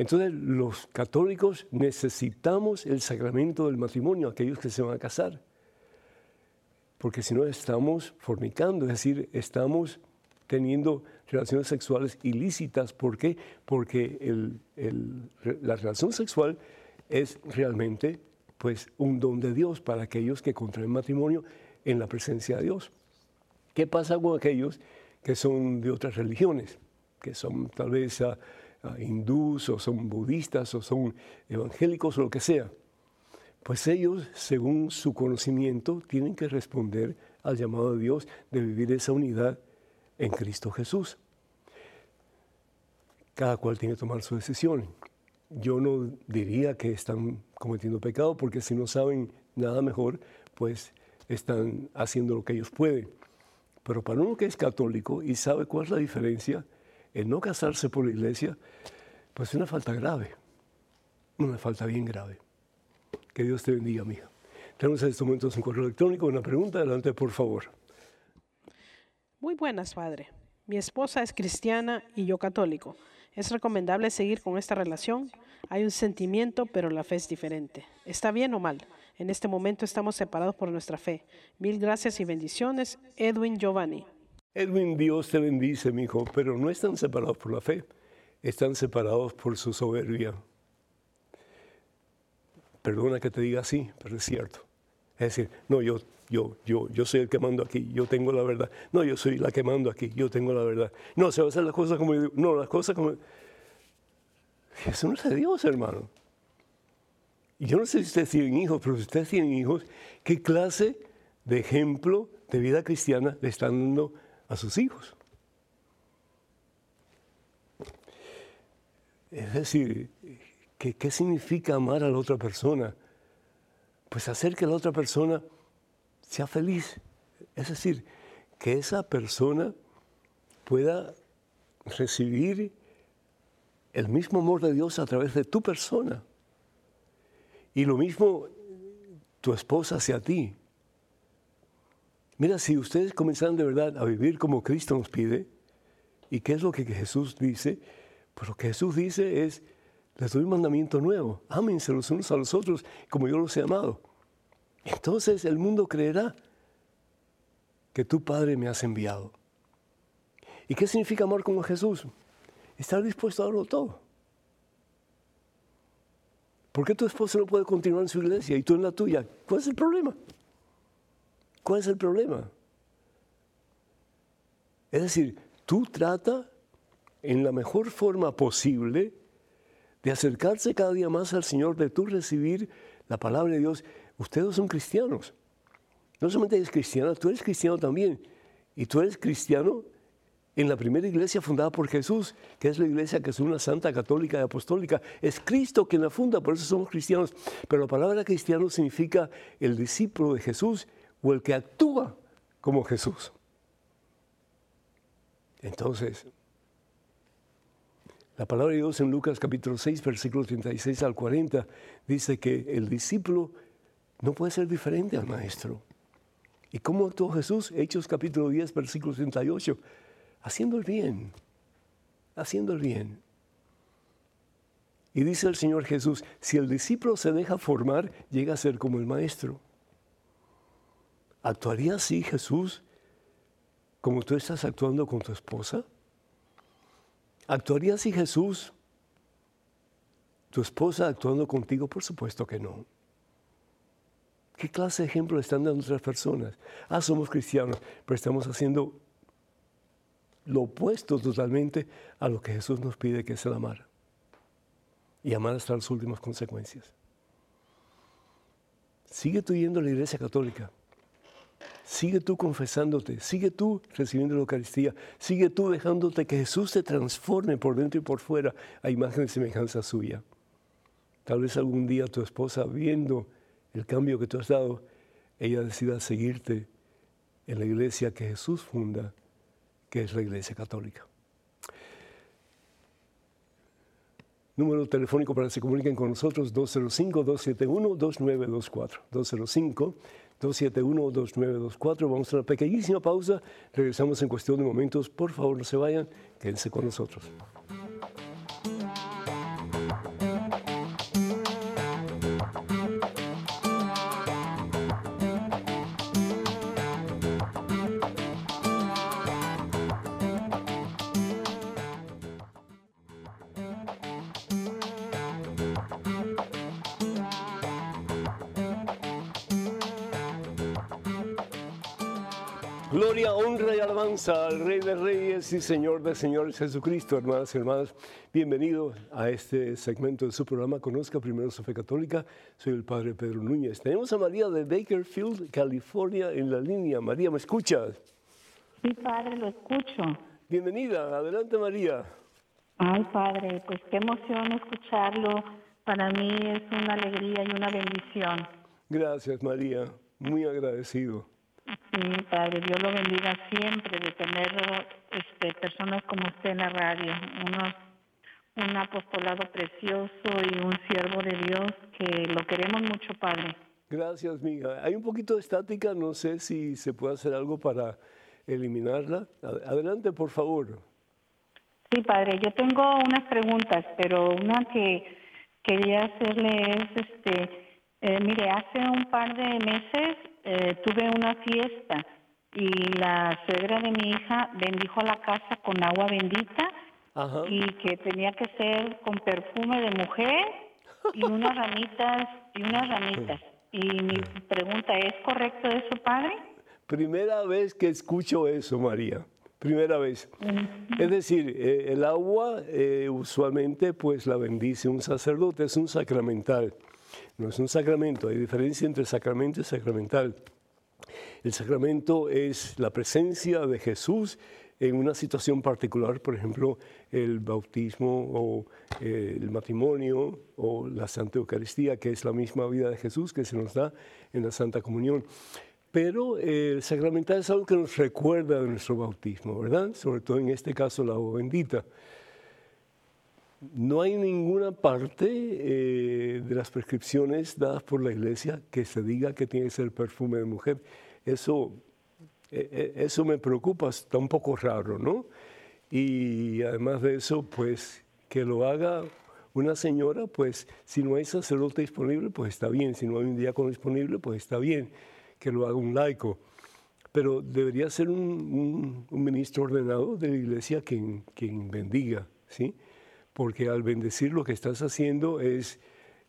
Entonces los católicos necesitamos el sacramento del matrimonio, aquellos que se van a casar porque si no estamos fornicando, es decir, estamos teniendo relaciones sexuales ilícitas. ¿Por qué? Porque la relación sexual es realmente pues, un don de Dios para aquellos que contraen matrimonio en la presencia de Dios. ¿Qué pasa con aquellos que son de otras religiones? Que son tal vez hindús o son budistas o son evangélicos o lo que sea. Pues ellos, según su conocimiento, tienen que responder al llamado de Dios de vivir esa unidad en Cristo Jesús. Cada cual tiene que tomar su decisión. Yo no diría que están cometiendo pecado porque si no saben nada mejor, pues están haciendo lo que ellos pueden. Pero para uno que es católico y sabe cuál es la diferencia en no casarse por la iglesia, pues es una falta grave, una falta bien grave. Que Dios te bendiga, amiga. Tenemos en estos momentos un correo electrónico, una pregunta. Adelante, por favor. Muy buenas, padre. Mi esposa es cristiana y yo católico. ¿Es recomendable seguir con esta relación? Hay un sentimiento, pero la fe es diferente. ¿Está bien o mal? En este momento estamos separados por nuestra fe. Mil gracias y bendiciones. Edwin Giovanni. Edwin, Dios te bendice, mi hijo, pero no están separados por la fe, están separados por su soberbia. Perdona que te diga así, pero es cierto. Es decir, no, yo, yo, yo, yo soy el que mando aquí, yo tengo la verdad. No, yo soy la que mando aquí, yo tengo la verdad. No, se va a hacer las cosas como yo digo. No, las cosas como... Eso no es de Dios, hermano. Yo no sé si ustedes tienen hijos, pero si ustedes tienen hijos, ¿qué clase de ejemplo de vida cristiana le están dando a sus hijos? Es decir, ¿qué, ¿qué significa amar a la otra persona? Pues hacer que la otra persona sea feliz. Es decir, que esa persona pueda recibir el mismo amor de Dios a través de tu persona. Y lo mismo tu esposa hacia ti. Mira, si ustedes comenzaran de verdad a vivir como Cristo nos pide, ¿y qué es lo que Jesús dice? Pues lo que Jesús dice es, les doy un mandamiento nuevo, ámense los unos a los otros como yo los he amado. Entonces el mundo creerá que tu Padre me has enviado. ¿Y qué significa amar como Jesús? Estar dispuesto a darlo todo. ¿Por qué tu esposo no puede continuar en su iglesia y tú en la tuya? ¿Cuál es el problema? ¿Cuál es el problema? Es decir, tú trata en la mejor forma posible de acercarse cada día más al Señor, de tú recibir la palabra de Dios. Ustedes son cristianos. No solamente eres cristiano, tú eres cristiano también. Y tú eres cristiano en la primera iglesia fundada por Jesús, que es la iglesia que es una santa católica y apostólica. Es Cristo quien la funda, por eso somos cristianos. Pero la palabra cristiano significa el discípulo de Jesús o el que actúa como Jesús. Entonces, la palabra de Dios en Lucas capítulo 6, versículos 36 al 40, dice que el discípulo no puede ser diferente al maestro. ¿Y cómo actuó Jesús? Hechos capítulo 10, versículo 38 haciendo el bien, haciendo el bien. Y dice el Señor Jesús, si el discípulo se deja formar, llega a ser como el maestro. ¿Actuaría así Jesús como tú estás actuando con tu esposa? ¿Actuaría así Jesús, tu esposa actuando contigo? Por supuesto que no. ¿Qué clase de ejemplo están dando otras personas? Ah, somos cristianos, pero estamos haciendo lo opuesto totalmente a lo que Jesús nos pide que es el amar. Y amar hasta las últimas consecuencias. Sigue tú yendo a la iglesia católica. Sigue tú confesándote, sigue tú recibiendo la Eucaristía, sigue tú dejándote que Jesús te transforme por dentro y por fuera a imagen y semejanza suya. Tal vez algún día tu esposa, viendo el cambio que tú has dado, ella decida seguirte en la iglesia que Jesús funda que es la Iglesia Católica. Número telefónico para que se comuniquen con nosotros, 205-271-2924. 205-271-2924. Vamos a una pequeñísima pausa. Regresamos en cuestión de momentos. Por favor, no se vayan. Quédense con nosotros. Gloria, honra y alabanza al Rey de Reyes y Señor de Señores Jesucristo, hermanas y hermanos. Bienvenidos a este segmento de su programa Conozca Primero su Fe Católica. Soy el Padre Pedro Núñez. Tenemos a María de Bakerfield, California, en la línea. María, ¿me escuchas? Sí, Padre, lo escucho. Bienvenida. Adelante, María. Ay, Padre, pues qué emoción escucharlo. Para mí es una alegría y una bendición. Gracias, María. Muy agradecido. Sí, Padre, Dios lo bendiga siempre de tener este, personas como usted en la radio, unos, un apostolado precioso y un siervo de Dios que lo queremos mucho, Padre. Gracias, mija. Hay un poquito de estática, no sé si se puede hacer algo para eliminarla. Adelante, por favor. Sí, padre, yo tengo unas preguntas, pero una que quería hacerle es, este, eh, mire, hace un par de meses eh, tuve una fiesta y la suegra de mi hija bendijo la casa con agua bendita y que tenía que ser con perfume de mujer y unas ramitas y unas ramitas. Y mi pregunta es, ¿correcto eso, padre? Primera vez que escucho eso, María. Primera vez. Es decir, eh, el agua eh, usualmente pues la bendice un sacerdote, es un sacramental. No es un sacramento, hay diferencia entre sacramento y sacramental. El sacramento es la presencia de Jesús en una situación particular, por ejemplo, el bautismo o eh, el matrimonio o la Santa Eucaristía, que es la misma vida de Jesús que se nos da en la Santa Comunión. Pero eh, el sacramental es algo que nos recuerda de nuestro bautismo, ¿verdad? Sobre todo en este caso la agua bendita. No hay ninguna parte eh, de las prescripciones dadas por la Iglesia que se diga que tiene que ser perfume de mujer. Eso e, e, eso me preocupa, está un poco raro, ¿no? Y además de eso, pues que lo haga una señora, pues si no hay sacerdote disponible, pues está bien, si no hay un diácono disponible, pues está bien que lo haga un laico. Pero debería ser un, ministro ordenado de la iglesia quien, quien bendiga, ¿sí? Porque al bendecir lo que estás haciendo es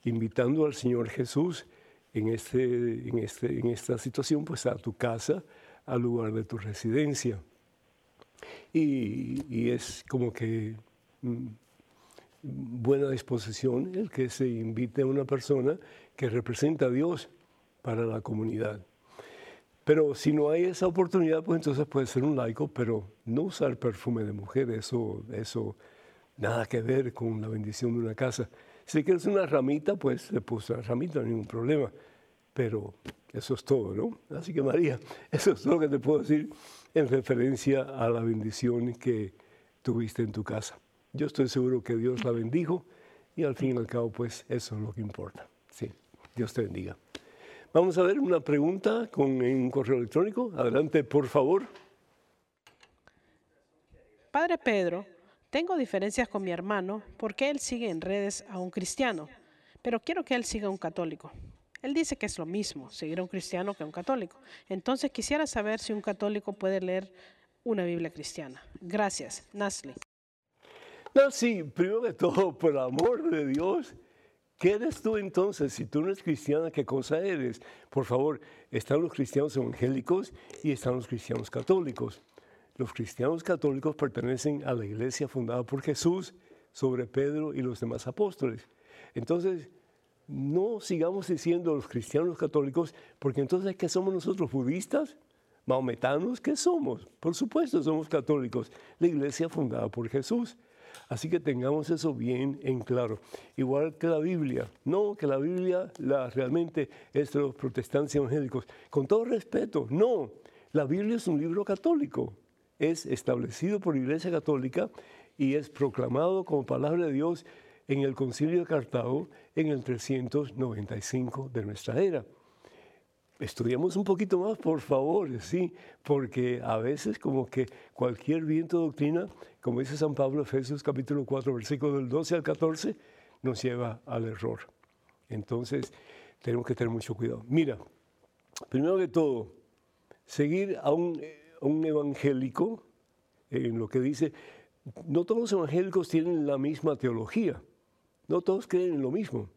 invitando al Señor Jesús en, este, en, este, en esta situación, pues a tu casa, al lugar de tu residencia. Y, es como que mm, buena disposición el que se invite a una persona que representa a Dios para la comunidad. Pero si no hay esa oportunidad, pues entonces puede ser un laico, pero no usar perfume de mujer, eso, eso nada que ver con la bendición de una casa. Si quieres una ramita, pues le puse una ramita, no hay ningún problema. Pero eso es todo, ¿no? Así que María, <laughs> eso es todo lo que te puedo decir en referencia a la bendición que tuviste en tu casa. Yo estoy seguro que Dios la bendijo y al fin y al cabo, pues eso es lo que importa. Sí, Dios te bendiga. Vamos a ver una pregunta con un correo electrónico. Adelante, por favor. Padre Pedro, tengo diferencias con mi hermano porque él sigue en redes a un cristiano, pero quiero que él siga a un católico. Él dice que es lo mismo seguir a un cristiano que a un católico. Entonces quisiera saber si un católico puede leer una Biblia cristiana. Gracias, Nasli. Sí, primero de todo, por amor de Dios, ¿qué eres tú entonces? Si tú no eres cristiana, ¿qué cosa eres? Por favor, están los cristianos evangélicos y están los cristianos católicos. Los cristianos católicos pertenecen a la iglesia fundada por Jesús sobre Pedro y los demás apóstoles. Entonces, no sigamos diciendo los cristianos católicos, porque entonces, ¿qué somos nosotros? ¿Budistas? ¿Maometanos? ¿Qué somos? Por supuesto, somos católicos, la iglesia fundada por Jesús. Así que tengamos eso bien en claro. Igual que la Biblia. No, que la Biblia la, realmente es de los protestantes evangélicos. Con todo respeto, no. La Biblia es un libro católico. Es establecido por la Iglesia Católica y es proclamado como palabra de Dios en el concilio de Cartago en el 395 de nuestra era. Estudiamos un poquito más, por favor, sí, porque a veces como que cualquier viento de doctrina, como dice San Pablo, Efesios capítulo 4, versículo del 12 al 14, nos lleva al error. Entonces, tenemos que tener mucho cuidado. Mira, primero que todo, seguir a un, a un evangélico en lo que dice, no todos los evangélicos tienen la misma teología. No todos creen en lo mismo.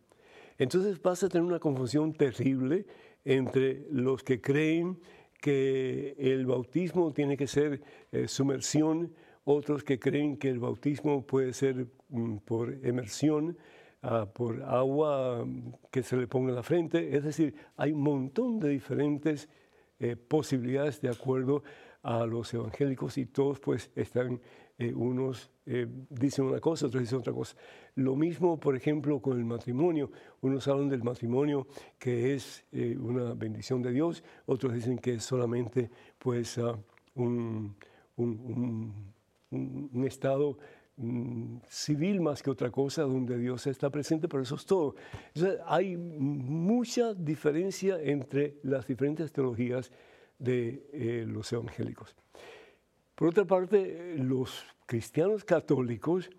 Entonces vas a tener una confusión terrible entre los que creen que el bautismo tiene que ser eh, sumersión, otros que creen que el bautismo puede ser mm, por emersión, ah, por agua mm, que se le ponga en la frente. Es decir, hay un montón de diferentes eh, posibilidades de acuerdo a los evangélicos y todos pues están eh, unos eh, dicen una cosa, otros dicen otra cosa. Lo mismo, por ejemplo, con el matrimonio. Unos hablan del matrimonio que es eh, una bendición de Dios, otros dicen que es solamente pues, ah, un, estado mm, civil más que otra cosa donde Dios está presente, pero eso es todo. hay mucha diferencia entre las diferentes teologías de los evangélicos. Por otra parte, los cristianos católicos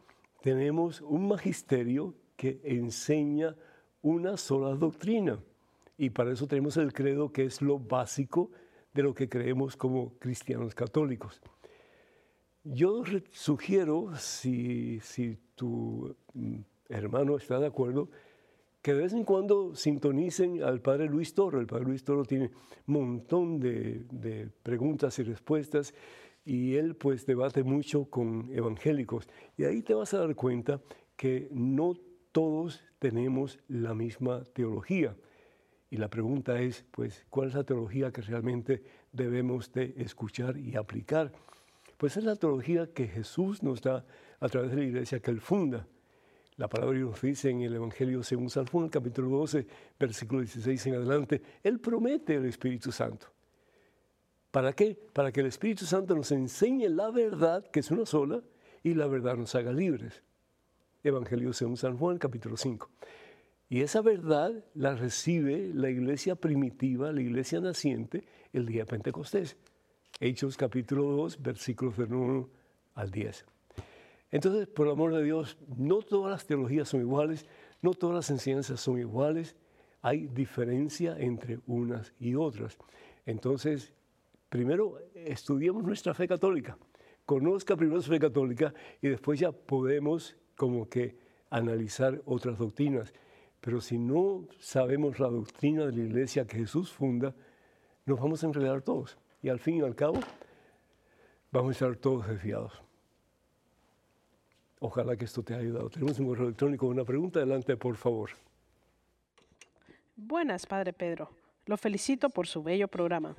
tenemos un magisterio que enseña una sola doctrina. Y para eso tenemos el credo que es lo básico de lo que creemos como cristianos católicos. Yo sugiero, si, si tu mm, hermano está de acuerdo, que de vez en cuando sintonicen al padre Luis Toro. El padre Luis Toro tiene un montón de, de preguntas y respuestas y él pues debate mucho con evangélicos. Y ahí te vas a dar cuenta que no todos tenemos la misma teología. Y la pregunta es, pues, ¿cuál es la teología que realmente debemos de escuchar y aplicar? Pues es la teología que Jesús nos da a través de la iglesia que Él funda. La palabra nos dice en el Evangelio según San Juan, capítulo 12, versículo 16 en adelante, Él promete el Espíritu Santo. ¿Para qué? Para que el Espíritu Santo nos enseñe la verdad, que es una sola, y la verdad nos haga libres. Evangelio según San Juan, capítulo 5. Y esa verdad la recibe la iglesia primitiva, la iglesia naciente, el día de Pentecostés. Hechos capítulo 2, versículos del 1 al 10. Entonces, por amor de Dios, no todas las teologías son iguales, no todas las enseñanzas son iguales, hay diferencia entre unas y otras. Entonces, primero estudiemos nuestra fe católica, conozca primero su fe católica y después ya podemos como que analizar otras doctrinas. Pero si no sabemos la doctrina de la iglesia que Jesús funda, nos vamos a enredar todos. Y al fin y al cabo, vamos a estar todos desviados. Ojalá que esto te haya ayudado. Tenemos un correo electrónico, una pregunta. Adelante, por favor. Buenas, Padre Pedro. Lo felicito por su bello programa.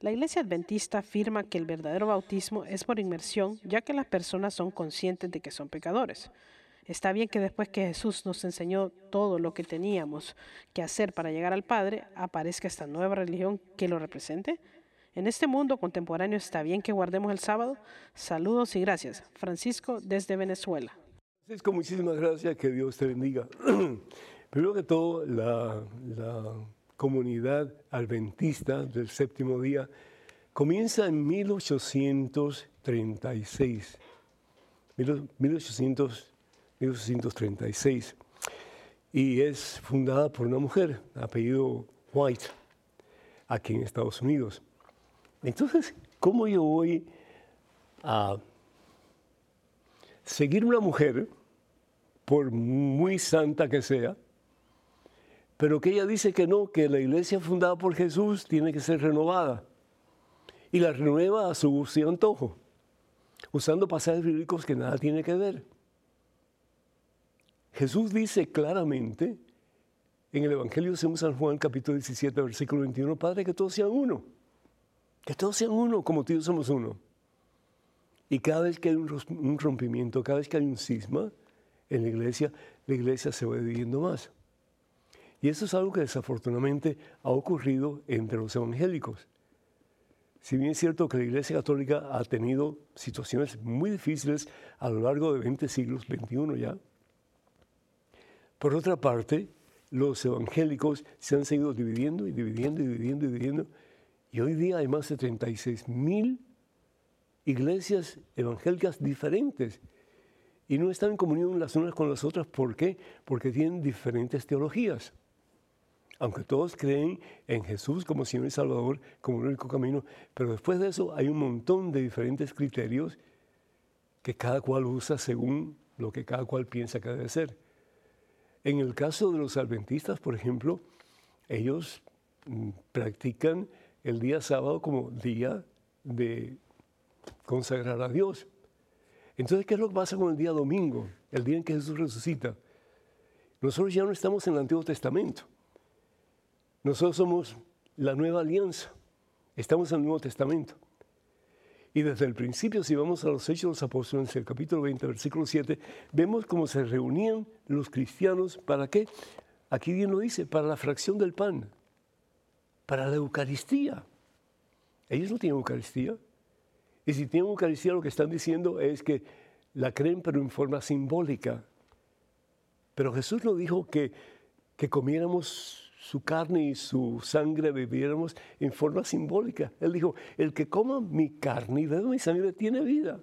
La Iglesia Adventista afirma que el verdadero bautismo es por inmersión, ya que las personas son conscientes de que son pecadores. Está bien que después que Jesús nos enseñó todo lo que teníamos que hacer para llegar al Padre, aparezca esta nueva religión que lo represente. En este mundo contemporáneo está bien que guardemos el sábado. Saludos y gracias. Francisco desde Venezuela. Francisco, muchísimas gracias. Que Dios te bendiga. <clears throat> Primero que todo, la, la comunidad adventista del séptimo día comienza en 1836. 1836. Y es fundada por una mujer, apellido White, aquí en Estados Unidos. Entonces, ¿cómo yo voy a seguir una mujer, por muy santa que sea, pero que ella dice que no, que la iglesia fundada por Jesús tiene que ser renovada. Y la renueva a su gusto y antojo, usando pasajes bíblicos que nada tiene que ver. Jesús dice claramente en el Evangelio según San Juan, capítulo 17, versículo 21, Padre, que todos sean uno. Que todos sean uno, como tú y yo somos uno. Y cada vez que hay un rompimiento, cada vez que hay un cisma en la iglesia, la iglesia se va dividiendo más. Y eso es algo que desafortunadamente ha ocurrido entre los evangélicos. Si bien es cierto que la Iglesia Católica ha tenido situaciones muy difíciles a lo largo de 20 siglos, 21 ya, por otra parte, los evangélicos se han seguido dividiendo y dividiendo y dividiendo y dividiendo. Y hoy día hay más de 36 mil iglesias evangélicas diferentes. Y no están en comunión las unas con las otras. ¿Por qué? Porque tienen diferentes teologías aunque todos creen en Jesús como Señor y Salvador, como el único camino, pero después de eso hay un montón de diferentes criterios que cada cual usa según lo que cada cual piensa que debe ser. En el caso de los adventistas, por ejemplo, ellos mm, practican el día sábado como día de consagrar a Dios. Entonces, ¿qué es lo que pasa con el día domingo, el día en que Jesús resucita? Nosotros ya no estamos en el Antiguo Testamento. Nosotros somos la nueva alianza. Estamos en el Nuevo Testamento. Y desde el principio, si vamos a los Hechos de los Apóstoles, el capítulo 20, versículo 7, vemos cómo se reunían los cristianos. ¿Para qué? Aquí bien lo dice, para la fracción del pan, para la Eucaristía. Ellos no tienen Eucaristía. Y si tienen Eucaristía, lo que están diciendo es que la creen, pero en forma simbólica. Pero Jesús no dijo que, que comiéramos su carne y su sangre bebiéramos en forma simbólica. Él dijo, el que coma mi carne y beba mi sangre tiene vida.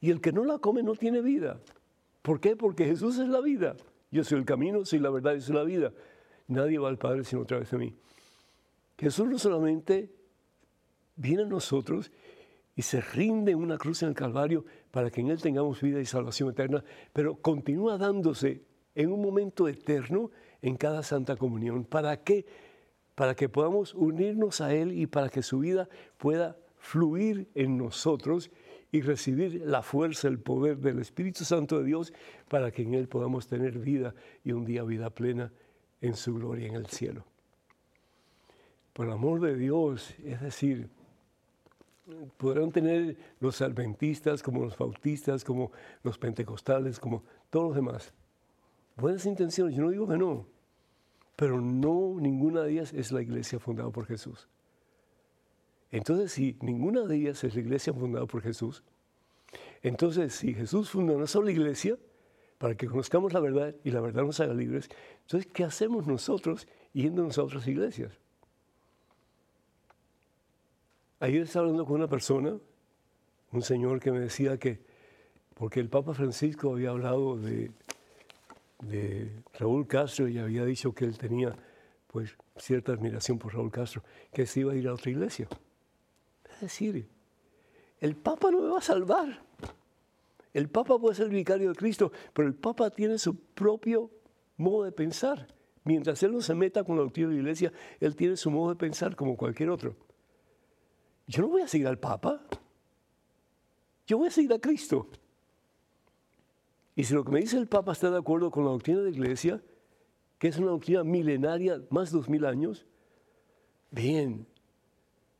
Y el que no la come no tiene vida. ¿Por qué? Porque Jesús es la vida. Yo soy el camino, soy la verdad y soy la vida. Nadie va al Padre sino a través de mí. Jesús no solamente viene a nosotros y se rinde en una cruz en el Calvario para que en Él tengamos vida y salvación eterna, pero continúa dándose en un momento eterno en cada Santa Comunión. ¿Para qué? Para que podamos unirnos a Él y para que su vida pueda fluir en nosotros y recibir la fuerza, el poder del Espíritu Santo de Dios para que en Él podamos tener vida y un día vida plena en su gloria en el cielo. Por el amor de Dios, es decir, podrán tener los adventistas, como los bautistas, como los pentecostales, como todos los demás. Buenas intenciones, yo no digo que no, pero no ninguna de ellas es la iglesia fundada por Jesús. Entonces, si ninguna de ellas es la iglesia fundada por Jesús, entonces si Jesús fundó una sola iglesia para que conozcamos la verdad y la verdad nos haga libres, entonces, ¿qué hacemos nosotros yéndonos a otras iglesias? Ayer estaba hablando con una persona, un señor que me decía que, porque el Papa Francisco había hablado de, de Raúl Castro y había dicho que él tenía pues cierta admiración por Raúl Castro, que se iba a ir a otra iglesia. Es decir, el Papa no me va a salvar. El Papa puede ser el vicario de Cristo, pero el Papa tiene su propio modo de pensar. Mientras él no se meta con la doctrina de la iglesia, él tiene su modo de pensar como cualquier otro. Yo no voy a seguir al Papa. Yo voy a seguir a Cristo. Y si lo que me dice el Papa está de acuerdo con la doctrina de la Iglesia, que es una doctrina milenaria, más de dos mil años, bien.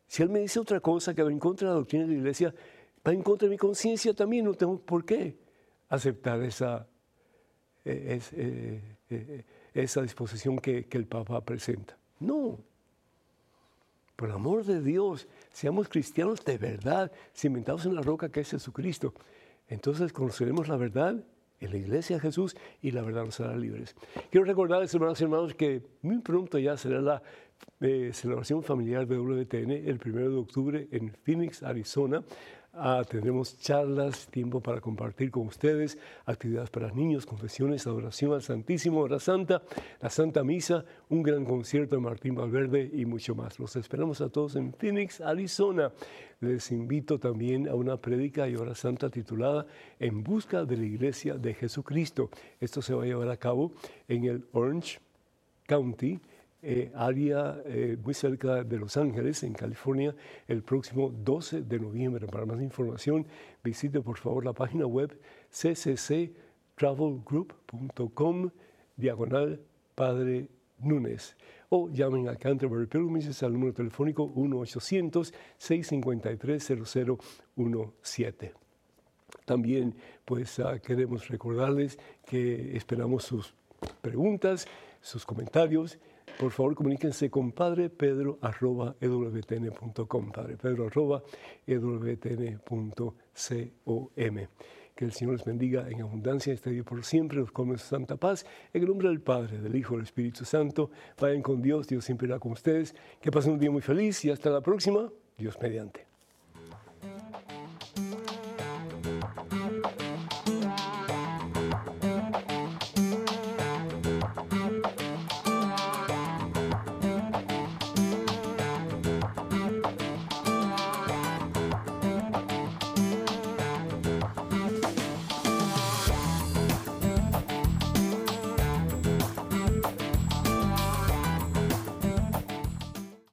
Si él me dice otra cosa que va en contra de la doctrina de la Iglesia, va en contra de mi conciencia también, no tengo por qué aceptar esa, eh, eh, eh, esa disposición que, que el Papa presenta. No. Por el amor de Dios, seamos cristianos de verdad, cimentados en la roca que es Jesucristo. Entonces conoceremos la verdad en la iglesia de Jesús y la verdad nos hará libres. Quiero recordarles, hermanos y hermanos, que muy pronto ya será la eh, celebración familiar de WTN el 1 de octubre en Phoenix, Arizona. Ah, tendremos charlas, tiempo para compartir con ustedes, actividades para niños, confesiones, adoración al Santísimo, hora santa, la Santa Misa, un gran concierto de Martín Valverde y mucho más. Los esperamos a todos en Phoenix, Arizona. Les invito también a una prédica y hora santa titulada En busca de la Iglesia de Jesucristo. Esto se va a llevar a cabo en el Orange County eh, área eh, muy cerca de Los Ángeles, en California, el próximo 12 de noviembre. Para más información, visite por favor la página web ccctravelgroup.com, diagonal Padre Núñez. O llamen a Canterbury Pilgrimages al número telefónico 1-800-653-0017. También pues ah, queremos recordarles que esperamos sus preguntas, sus comentarios por favor comuníquense con Padre Pedro arroba ewtn.com, Padre Pedro arroba ewtn.com. Que el Señor les bendiga en abundancia este día por siempre, los come santa paz. En el nombre del Padre, del Hijo, del Espíritu Santo, vayan con Dios, Dios siempre irá con ustedes. Que pasen un día muy feliz y hasta la próxima, Dios mediante.